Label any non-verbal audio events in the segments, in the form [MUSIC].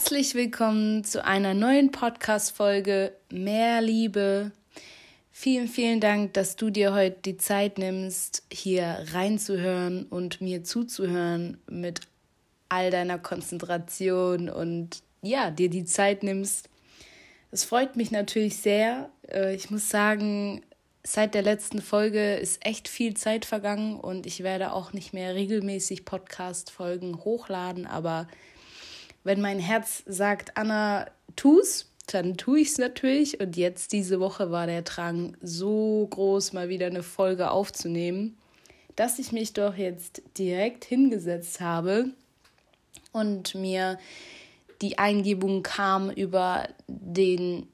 Herzlich willkommen zu einer neuen Podcast-Folge Mehr Liebe. Vielen, vielen Dank, dass du dir heute die Zeit nimmst, hier reinzuhören und mir zuzuhören mit all deiner Konzentration und ja, dir die Zeit nimmst. Es freut mich natürlich sehr. Äh, ich muss sagen, seit der letzten Folge ist echt viel Zeit vergangen und ich werde auch nicht mehr regelmäßig Podcast-Folgen hochladen, aber wenn mein Herz sagt, Anna, tu's, dann tue ich es natürlich. Und jetzt diese Woche war der Drang so groß, mal wieder eine Folge aufzunehmen, dass ich mich doch jetzt direkt hingesetzt habe und mir die Eingebung kam, über den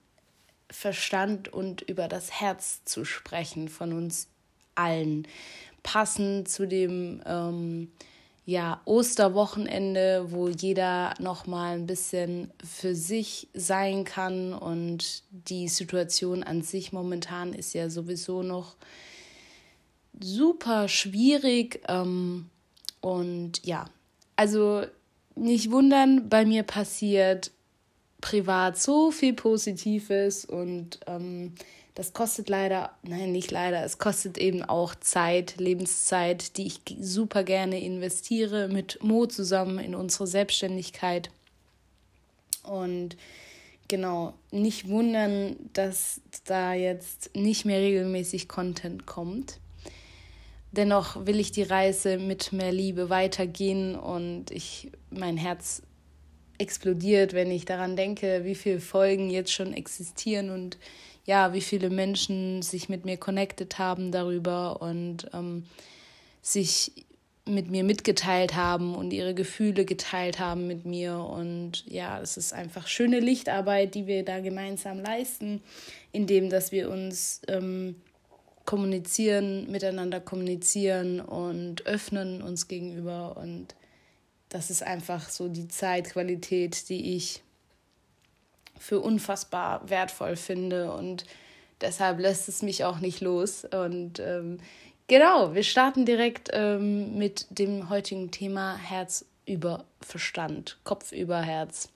Verstand und über das Herz zu sprechen von uns allen. Passend zu dem ähm, ja, Osterwochenende, wo jeder noch mal ein bisschen für sich sein kann. Und die Situation an sich momentan ist ja sowieso noch super schwierig. Ähm, und ja, also nicht wundern, bei mir passiert privat so viel Positives. Und ähm, das kostet leider, nein, nicht leider, es kostet eben auch Zeit, Lebenszeit, die ich super gerne investiere mit Mo zusammen in unsere Selbstständigkeit. Und genau, nicht wundern, dass da jetzt nicht mehr regelmäßig Content kommt. Dennoch will ich die Reise mit mehr Liebe weitergehen und ich mein Herz explodiert, wenn ich daran denke, wie viele Folgen jetzt schon existieren und ja, wie viele Menschen sich mit mir connected haben darüber und ähm, sich mit mir mitgeteilt haben und ihre Gefühle geteilt haben mit mir. Und ja, es ist einfach schöne Lichtarbeit, die wir da gemeinsam leisten, indem dass wir uns ähm, kommunizieren, miteinander kommunizieren und öffnen uns gegenüber. Und das ist einfach so die Zeitqualität, die ich für unfassbar wertvoll finde und deshalb lässt es mich auch nicht los. Und ähm, genau, wir starten direkt ähm, mit dem heutigen Thema Herz über Verstand, Kopf über Herz,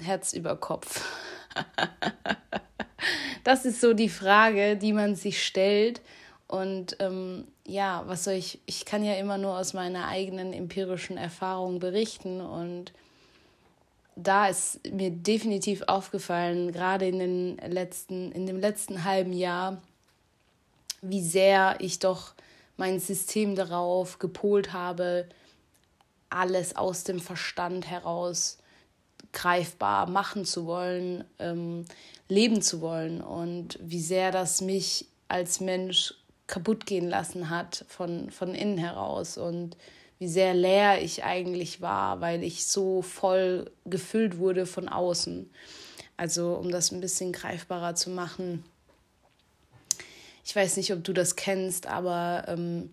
Herz über Kopf. [LAUGHS] das ist so die Frage, die man sich stellt. Und ähm, ja, was soll ich, ich kann ja immer nur aus meiner eigenen empirischen Erfahrung berichten und da ist mir definitiv aufgefallen, gerade in, den letzten, in dem letzten halben Jahr, wie sehr ich doch mein System darauf gepolt habe, alles aus dem Verstand heraus greifbar machen zu wollen, ähm, leben zu wollen. Und wie sehr das mich als Mensch kaputt gehen lassen hat von, von innen heraus. Und wie sehr leer ich eigentlich war, weil ich so voll gefüllt wurde von außen. Also um das ein bisschen greifbarer zu machen. Ich weiß nicht, ob du das kennst, aber ähm,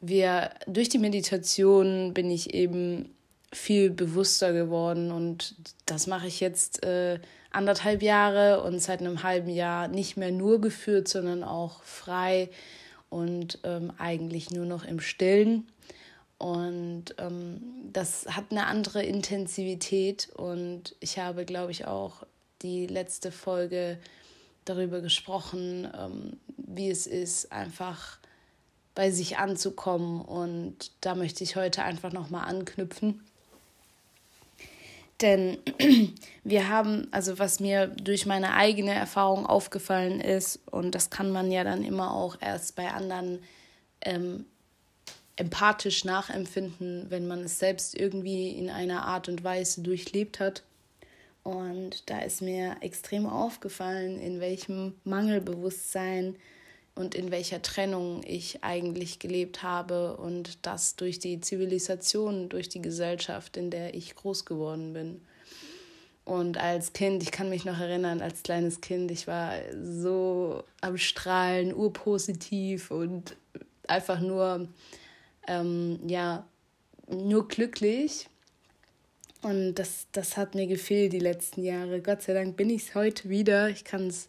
wir durch die Meditation bin ich eben viel bewusster geworden und das mache ich jetzt äh, anderthalb Jahre und seit einem halben Jahr nicht mehr nur geführt, sondern auch frei und ähm, eigentlich nur noch im Stillen. Und ähm, das hat eine andere Intensivität. Und ich habe, glaube ich, auch die letzte Folge darüber gesprochen, ähm, wie es ist, einfach bei sich anzukommen. Und da möchte ich heute einfach nochmal anknüpfen. Denn [CLEARS THROAT] wir haben, also was mir durch meine eigene Erfahrung aufgefallen ist, und das kann man ja dann immer auch erst bei anderen ähm, empathisch nachempfinden, wenn man es selbst irgendwie in einer Art und Weise durchlebt hat. Und da ist mir extrem aufgefallen, in welchem Mangelbewusstsein und in welcher Trennung ich eigentlich gelebt habe und das durch die Zivilisation, durch die Gesellschaft, in der ich groß geworden bin. Und als Kind, ich kann mich noch erinnern, als kleines Kind, ich war so am Strahlen, urpositiv und einfach nur ähm, ja, nur glücklich. Und das, das hat mir gefehlt die letzten Jahre. Gott sei Dank bin ich es heute wieder. Ich kann es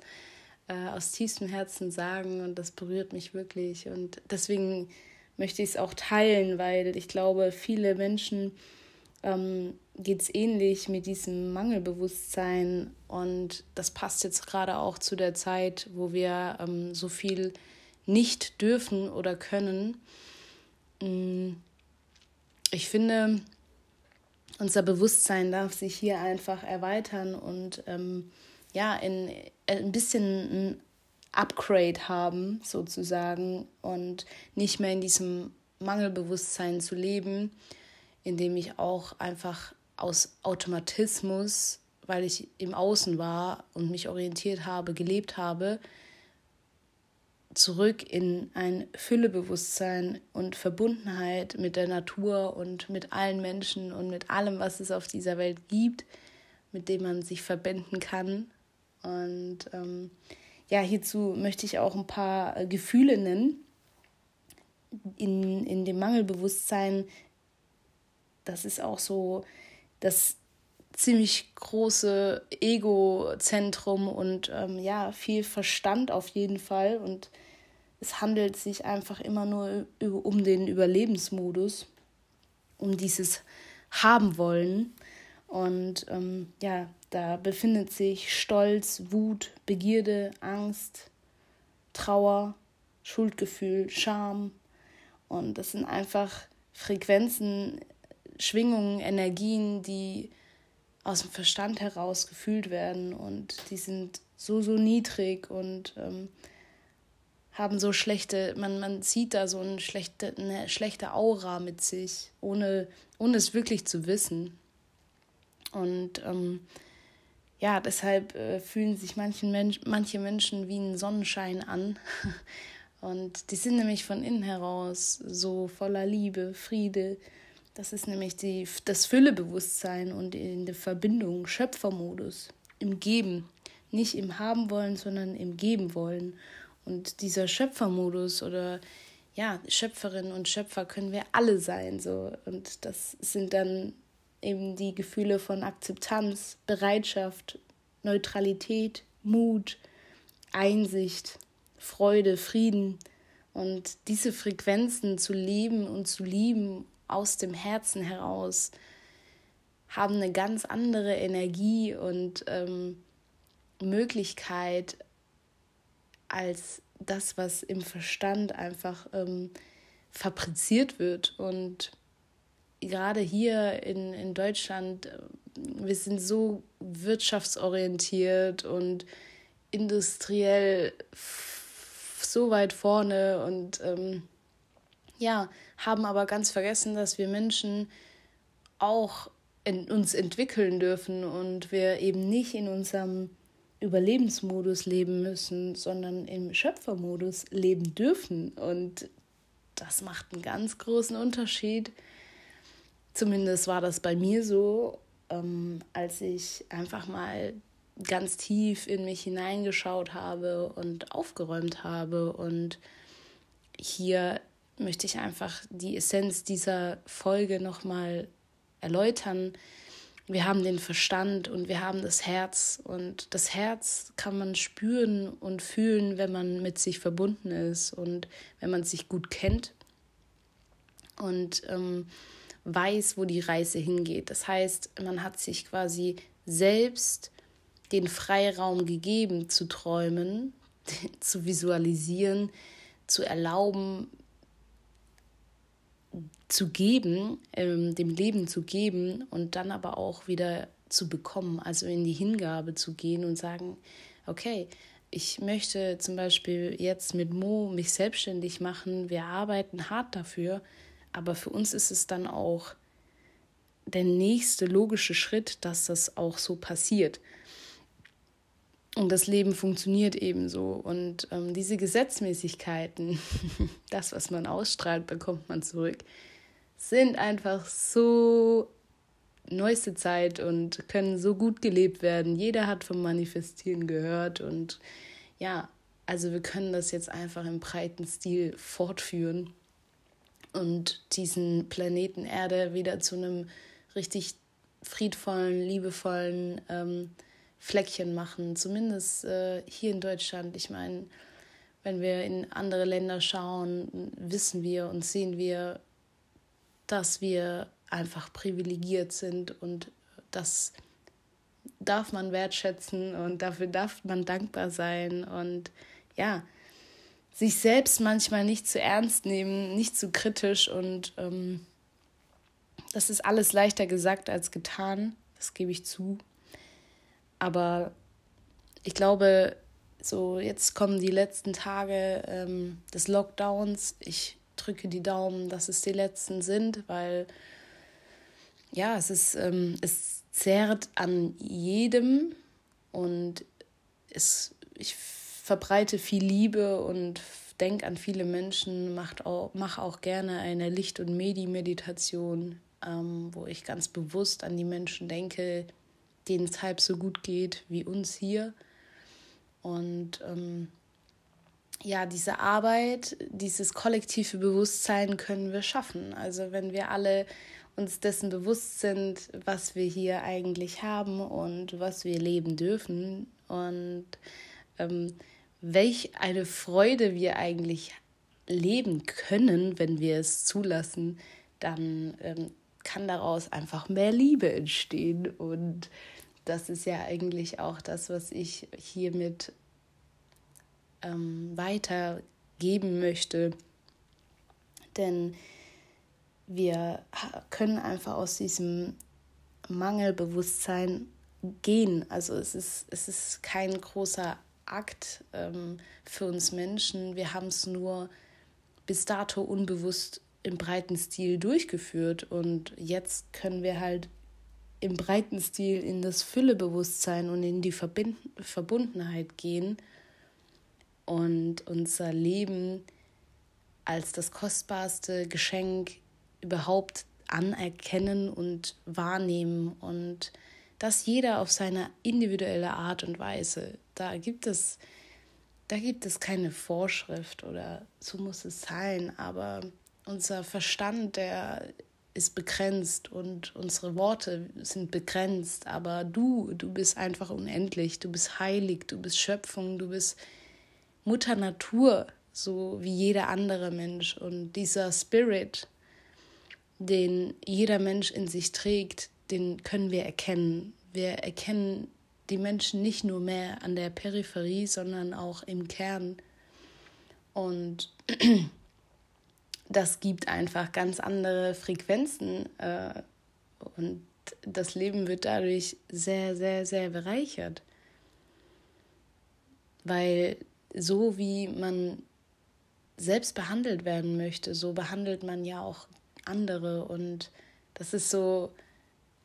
äh, aus tiefstem Herzen sagen und das berührt mich wirklich. Und deswegen möchte ich es auch teilen, weil ich glaube, viele Menschen ähm, geht es ähnlich mit diesem Mangelbewusstsein. Und das passt jetzt gerade auch zu der Zeit, wo wir ähm, so viel nicht dürfen oder können. Mm, ich finde, unser Bewusstsein darf sich hier einfach erweitern und ähm, ja, in, ein bisschen ein Upgrade haben, sozusagen, und nicht mehr in diesem Mangelbewusstsein zu leben, indem ich auch einfach aus Automatismus, weil ich im Außen war und mich orientiert habe, gelebt habe, zurück in ein Füllebewusstsein und Verbundenheit mit der Natur und mit allen Menschen und mit allem, was es auf dieser Welt gibt, mit dem man sich verbinden kann. Und ähm, ja, hierzu möchte ich auch ein paar äh, Gefühle nennen. In, in dem Mangelbewusstsein, das ist auch so das ziemlich große Ego-Zentrum und ähm, ja, viel Verstand auf jeden Fall. Und es handelt sich einfach immer nur um den Überlebensmodus, um dieses Haben wollen. Und ähm, ja, da befindet sich Stolz, Wut, Begierde, Angst, Trauer, Schuldgefühl, Scham. Und das sind einfach Frequenzen, Schwingungen, Energien, die aus dem Verstand heraus gefühlt werden. Und die sind so, so niedrig und ähm, haben so schlechte, man, man sieht da so eine schlechte, eine schlechte Aura mit sich, ohne, ohne es wirklich zu wissen. Und ähm, ja, deshalb äh, fühlen sich manchen Mensch, manche Menschen wie ein Sonnenschein an. [LAUGHS] Und die sind nämlich von innen heraus so voller Liebe, Friede. Das ist nämlich die, das Füllebewusstsein und in der Verbindung, Schöpfermodus, im Geben. Nicht im Haben wollen, sondern im Geben wollen. Und dieser Schöpfermodus oder ja, Schöpferin und Schöpfer können wir alle sein. So. Und das sind dann eben die Gefühle von Akzeptanz, Bereitschaft, Neutralität, Mut, Einsicht, Freude, Frieden und diese Frequenzen zu leben und zu lieben aus dem Herzen heraus haben eine ganz andere Energie und ähm, Möglichkeit als das, was im Verstand einfach ähm, fabriziert wird. Und gerade hier in, in Deutschland, äh, wir sind so wirtschaftsorientiert und industriell so weit vorne und ähm, ja, haben aber ganz vergessen, dass wir Menschen auch in uns entwickeln dürfen und wir eben nicht in unserem Überlebensmodus leben müssen, sondern im Schöpfermodus leben dürfen. Und das macht einen ganz großen Unterschied Zumindest war das bei mir so, ähm, als ich einfach mal ganz tief in mich hineingeschaut habe und aufgeräumt habe. Und hier möchte ich einfach die Essenz dieser Folge nochmal erläutern. Wir haben den Verstand und wir haben das Herz. Und das Herz kann man spüren und fühlen, wenn man mit sich verbunden ist und wenn man sich gut kennt. Und ähm, weiß, wo die Reise hingeht. Das heißt, man hat sich quasi selbst den Freiraum gegeben zu träumen, [LAUGHS] zu visualisieren, zu erlauben, zu geben, ähm, dem Leben zu geben und dann aber auch wieder zu bekommen, also in die Hingabe zu gehen und sagen, okay, ich möchte zum Beispiel jetzt mit Mo mich selbstständig machen, wir arbeiten hart dafür, aber für uns ist es dann auch der nächste logische Schritt, dass das auch so passiert. Und das Leben funktioniert ebenso. Und ähm, diese Gesetzmäßigkeiten, [LAUGHS] das, was man ausstrahlt, bekommt man zurück, sind einfach so neueste Zeit und können so gut gelebt werden. Jeder hat vom Manifestieren gehört. Und ja, also wir können das jetzt einfach im breiten Stil fortführen und diesen Planeten Erde wieder zu einem richtig friedvollen, liebevollen ähm, Fleckchen machen. Zumindest äh, hier in Deutschland. Ich meine, wenn wir in andere Länder schauen, wissen wir und sehen wir, dass wir einfach privilegiert sind und das darf man wertschätzen und dafür darf man dankbar sein und ja, sich selbst manchmal nicht zu ernst nehmen, nicht zu kritisch und ähm, das ist alles leichter gesagt als getan, das gebe ich zu. Aber ich glaube, so jetzt kommen die letzten Tage ähm, des Lockdowns. Ich drücke die Daumen, dass es die letzten sind, weil ja, es ist, ähm, es zehrt an jedem und es, ich verbreite viel Liebe und denke an viele Menschen, mache auch, mach auch gerne eine Licht- und Medi-Meditation, ähm, wo ich ganz bewusst an die Menschen denke, denen es halb so gut geht wie uns hier. Und ähm, ja, diese Arbeit, dieses kollektive Bewusstsein können wir schaffen. Also wenn wir alle uns dessen bewusst sind, was wir hier eigentlich haben und was wir leben dürfen und ähm, welch eine Freude wir eigentlich leben können, wenn wir es zulassen, dann ähm, kann daraus einfach mehr Liebe entstehen. Und das ist ja eigentlich auch das, was ich hiermit ähm, weitergeben möchte. Denn wir können einfach aus diesem Mangelbewusstsein gehen. Also es ist, es ist kein großer Akt ähm, für uns Menschen. Wir haben es nur bis dato unbewusst im breiten Stil durchgeführt und jetzt können wir halt im breiten Stil in das Füllebewusstsein und in die Verbind Verbundenheit gehen und unser Leben als das kostbarste Geschenk überhaupt anerkennen und wahrnehmen und das jeder auf seine individuelle Art und Weise. Da gibt es da gibt es keine Vorschrift oder so muss es sein, aber unser Verstand, der ist begrenzt und unsere Worte sind begrenzt, aber du, du bist einfach unendlich, du bist heilig, du bist Schöpfung, du bist Mutter Natur, so wie jeder andere Mensch und dieser Spirit, den jeder Mensch in sich trägt, den können wir erkennen. Wir erkennen die Menschen nicht nur mehr an der Peripherie, sondern auch im Kern. Und [CLEARS THROAT] das gibt einfach ganz andere Frequenzen äh, und das Leben wird dadurch sehr, sehr, sehr bereichert. Weil so wie man selbst behandelt werden möchte, so behandelt man ja auch andere und das ist so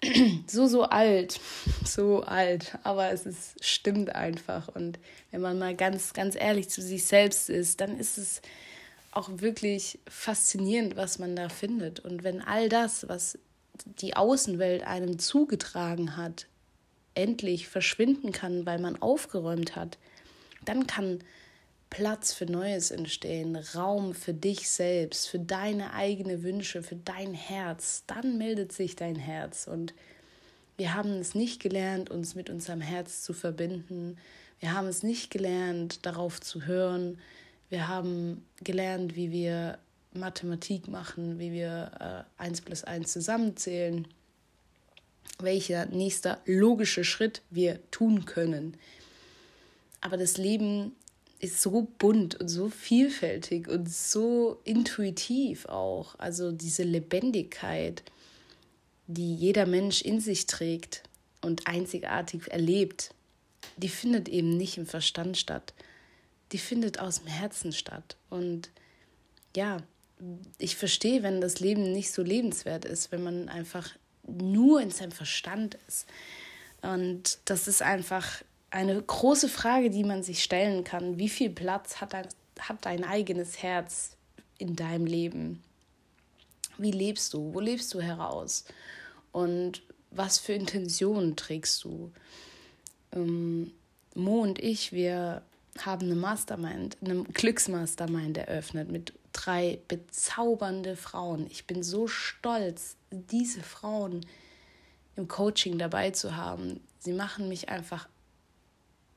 [CLEARS THROAT] so so alt, [LAUGHS] so alt, aber es ist stimmt einfach und wenn man mal ganz ganz ehrlich zu sich selbst ist, dann ist es auch wirklich faszinierend, was man da findet und wenn all das, was die Außenwelt einem zugetragen hat, endlich verschwinden kann, weil man aufgeräumt hat, dann kann Platz für Neues entstehen, Raum für dich selbst, für deine eigenen Wünsche, für dein Herz. Dann meldet sich dein Herz. Und wir haben es nicht gelernt, uns mit unserem Herz zu verbinden. Wir haben es nicht gelernt, darauf zu hören. Wir haben gelernt, wie wir Mathematik machen, wie wir äh, 1 plus 1 zusammenzählen, welcher nächster logische Schritt wir tun können. Aber das Leben ist so bunt und so vielfältig und so intuitiv auch. Also diese Lebendigkeit, die jeder Mensch in sich trägt und einzigartig erlebt, die findet eben nicht im Verstand statt. Die findet aus dem Herzen statt. Und ja, ich verstehe, wenn das Leben nicht so lebenswert ist, wenn man einfach nur in seinem Verstand ist. Und das ist einfach eine große Frage, die man sich stellen kann. Wie viel Platz hat dein, hat dein eigenes Herz in deinem Leben? Wie lebst du? Wo lebst du heraus? Und was für Intentionen trägst du? Ähm, Mo und ich, wir haben eine Mastermind, eine Glücksmastermind eröffnet mit drei bezaubernde Frauen. Ich bin so stolz, diese Frauen im Coaching dabei zu haben. Sie machen mich einfach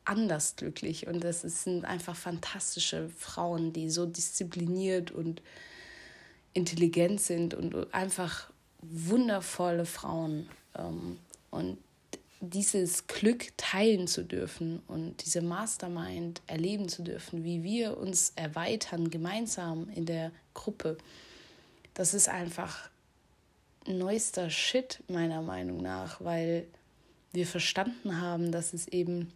anders glücklich. Und das sind einfach fantastische Frauen, die so diszipliniert und intelligent sind und einfach wundervolle Frauen. Ähm, und dieses Glück teilen zu dürfen und diese Mastermind erleben zu dürfen, wie wir uns erweitern gemeinsam in der Gruppe, das ist einfach neuester Shit meiner Meinung nach, weil wir verstanden haben, dass es eben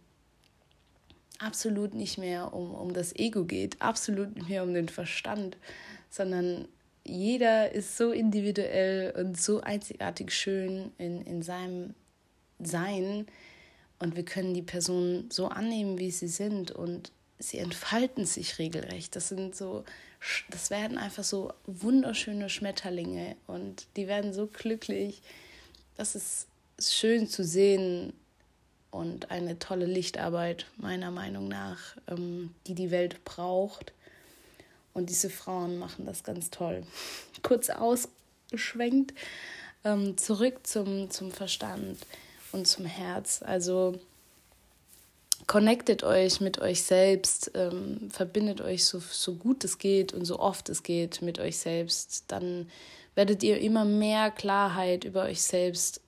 absolut nicht mehr um, um das Ego geht, absolut nicht mehr um den Verstand, sondern jeder ist so individuell und so einzigartig schön in, in seinem Sein und wir können die Person so annehmen, wie sie sind und sie entfalten sich regelrecht. Das sind so, das werden einfach so wunderschöne Schmetterlinge und die werden so glücklich. Das ist schön zu sehen und eine tolle Lichtarbeit meiner Meinung nach, ähm, die die Welt braucht. Und diese Frauen machen das ganz toll. [LAUGHS] Kurz ausgeschwenkt, ähm, zurück zum, zum Verstand und zum Herz. Also connectet euch mit euch selbst, ähm, verbindet euch so, so gut es geht und so oft es geht mit euch selbst. Dann werdet ihr immer mehr Klarheit über euch selbst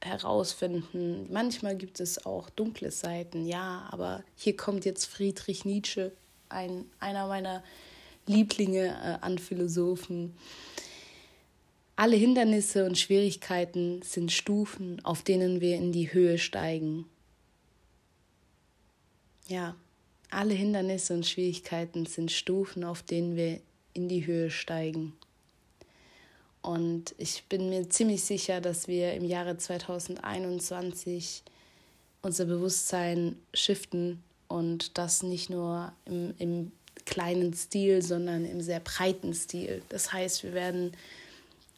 herausfinden. Manchmal gibt es auch dunkle Seiten, ja, aber hier kommt jetzt Friedrich Nietzsche, ein, einer meiner Lieblinge äh, an Philosophen. Alle Hindernisse und Schwierigkeiten sind Stufen, auf denen wir in die Höhe steigen. Ja, alle Hindernisse und Schwierigkeiten sind Stufen, auf denen wir in die Höhe steigen. Und ich bin mir ziemlich sicher, dass wir im Jahre 2021 unser Bewusstsein shiften und das nicht nur im, im kleinen Stil, sondern im sehr breiten Stil. Das heißt, wir werden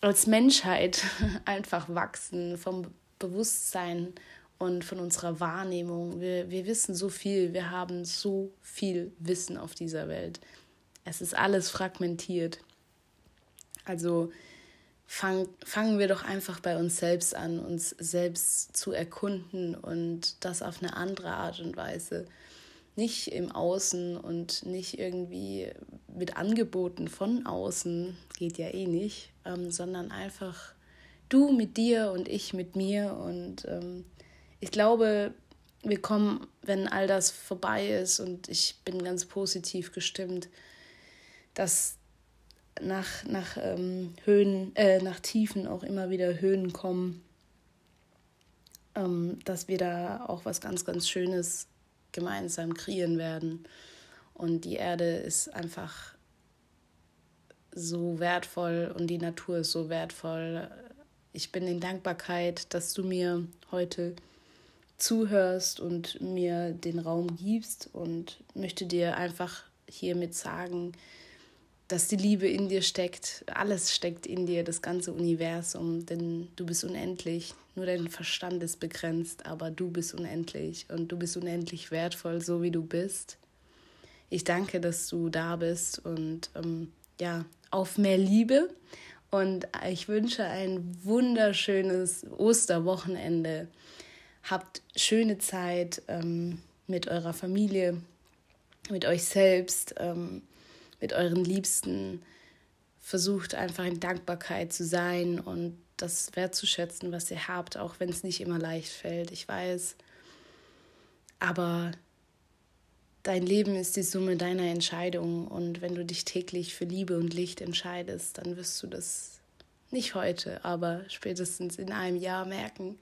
als Menschheit [LAUGHS] einfach wachsen vom Bewusstsein und von unserer Wahrnehmung. Wir, wir wissen so viel, wir haben so viel Wissen auf dieser Welt. Es ist alles fragmentiert. Also fang, fangen wir doch einfach bei uns selbst an, uns selbst zu erkunden und das auf eine andere Art und Weise nicht im Außen und nicht irgendwie mit Angeboten von außen, geht ja eh nicht, ähm, sondern einfach du mit dir und ich mit mir. Und ähm, ich glaube, wir kommen, wenn all das vorbei ist und ich bin ganz positiv gestimmt, dass nach, nach ähm, Höhen, äh, nach Tiefen auch immer wieder Höhen kommen, ähm, dass wir da auch was ganz, ganz Schönes gemeinsam kreieren werden. Und die Erde ist einfach so wertvoll und die Natur ist so wertvoll. Ich bin in Dankbarkeit, dass du mir heute zuhörst und mir den Raum gibst und möchte dir einfach hiermit sagen, dass die Liebe in dir steckt. Alles steckt in dir, das ganze Universum, denn du bist unendlich. Nur dein Verstand ist begrenzt, aber du bist unendlich und du bist unendlich wertvoll, so wie du bist. Ich danke, dass du da bist und ähm, ja, auf mehr Liebe. Und ich wünsche ein wunderschönes Osterwochenende. Habt schöne Zeit ähm, mit eurer Familie, mit euch selbst. Ähm, mit euren Liebsten. Versucht einfach in Dankbarkeit zu sein und das wertzuschätzen, was ihr habt, auch wenn es nicht immer leicht fällt. Ich weiß. Aber dein Leben ist die Summe deiner Entscheidungen und wenn du dich täglich für Liebe und Licht entscheidest, dann wirst du das nicht heute, aber spätestens in einem Jahr merken.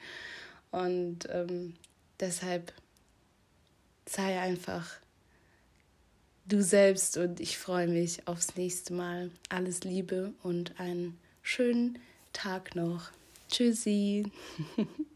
Und ähm, deshalb sei einfach du selbst und ich freue mich aufs nächste Mal. Alles Liebe und einen schönen Tag noch. Tschüssi. [LAUGHS]